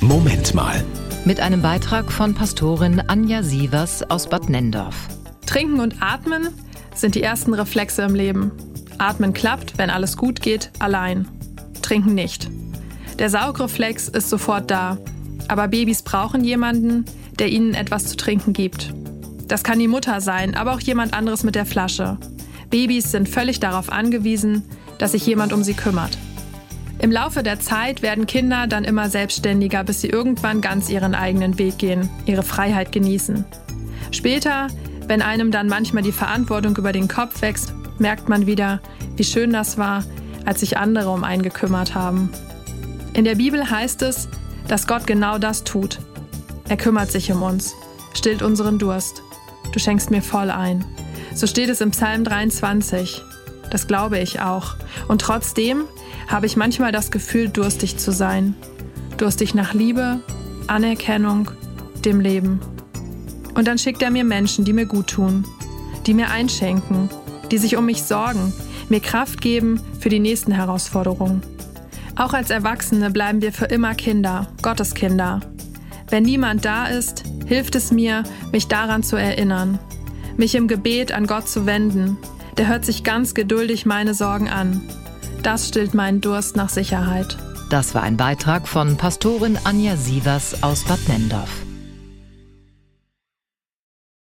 Moment mal. Mit einem Beitrag von Pastorin Anja Sievers aus Bad Nendorf. Trinken und atmen sind die ersten Reflexe im Leben. Atmen klappt, wenn alles gut geht, allein. Trinken nicht. Der Saugreflex ist sofort da. Aber Babys brauchen jemanden, der ihnen etwas zu trinken gibt. Das kann die Mutter sein, aber auch jemand anderes mit der Flasche. Babys sind völlig darauf angewiesen, dass sich jemand um sie kümmert. Im Laufe der Zeit werden Kinder dann immer selbstständiger, bis sie irgendwann ganz ihren eigenen Weg gehen, ihre Freiheit genießen. Später, wenn einem dann manchmal die Verantwortung über den Kopf wächst, merkt man wieder, wie schön das war, als sich andere um einen gekümmert haben. In der Bibel heißt es, dass Gott genau das tut. Er kümmert sich um uns, stillt unseren Durst. Du schenkst mir voll ein. So steht es im Psalm 23. Das glaube ich auch. Und trotzdem habe ich manchmal das Gefühl, durstig zu sein. Durstig nach Liebe, Anerkennung, dem Leben. Und dann schickt er mir Menschen, die mir gut tun, die mir einschenken, die sich um mich sorgen, mir Kraft geben für die nächsten Herausforderungen. Auch als Erwachsene bleiben wir für immer Kinder, Gotteskinder. Wenn niemand da ist, hilft es mir, mich daran zu erinnern, mich im Gebet an Gott zu wenden. Der hört sich ganz geduldig meine Sorgen an. Das stillt meinen Durst nach Sicherheit. Das war ein Beitrag von Pastorin Anja Sievers aus Bad Nendorf.